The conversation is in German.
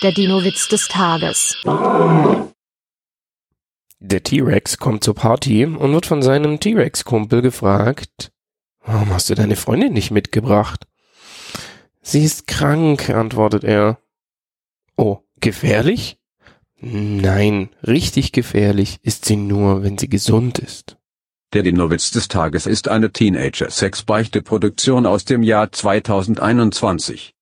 Der Dino-Witz des Tages. Der T-Rex kommt zur Party und wird von seinem T-Rex-Kumpel gefragt, warum hast du deine Freundin nicht mitgebracht? Sie ist krank, antwortet er. Oh, gefährlich? Nein, richtig gefährlich ist sie nur, wenn sie gesund ist. Der Dino-Witz des Tages ist eine Teenager-Sex-Beichte-Produktion aus dem Jahr 2021.